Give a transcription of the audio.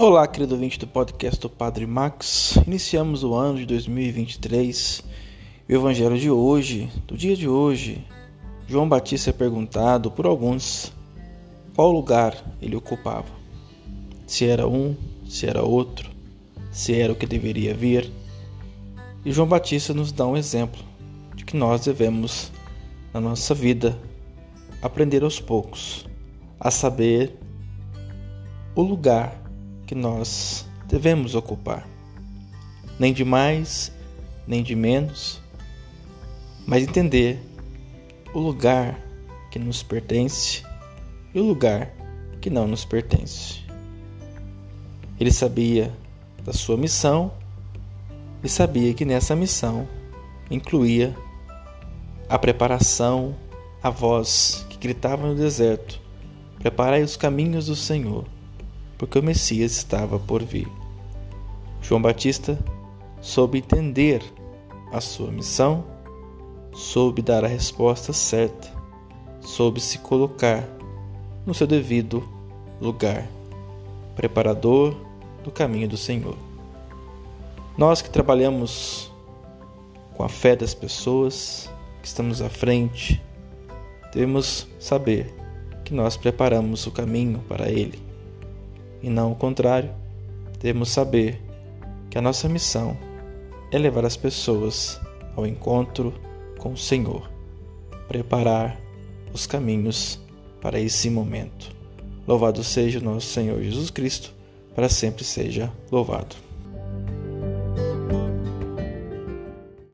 Olá, querido ouvinte do podcast do Padre Max. Iniciamos o ano de 2023. O evangelho de hoje, do dia de hoje, João Batista é perguntado por alguns qual lugar ele ocupava. Se era um, se era outro, se era o que deveria vir. E João Batista nos dá um exemplo de que nós devemos, na nossa vida, aprender aos poucos a saber o lugar que nós devemos ocupar. Nem de mais, nem de menos, mas entender o lugar que nos pertence e o lugar que não nos pertence. Ele sabia da sua missão e sabia que nessa missão incluía a preparação, a voz que gritava no deserto: Preparai os caminhos do Senhor porque o Messias estava por vir. João Batista soube entender a sua missão, soube dar a resposta certa, soube se colocar no seu devido lugar, preparador do caminho do Senhor. Nós que trabalhamos com a fé das pessoas, que estamos à frente, devemos saber que nós preparamos o caminho para Ele e não o contrário. Devemos saber que a nossa missão é levar as pessoas ao encontro com o Senhor, preparar os caminhos para esse momento. Louvado seja o nosso Senhor Jesus Cristo, para sempre seja louvado.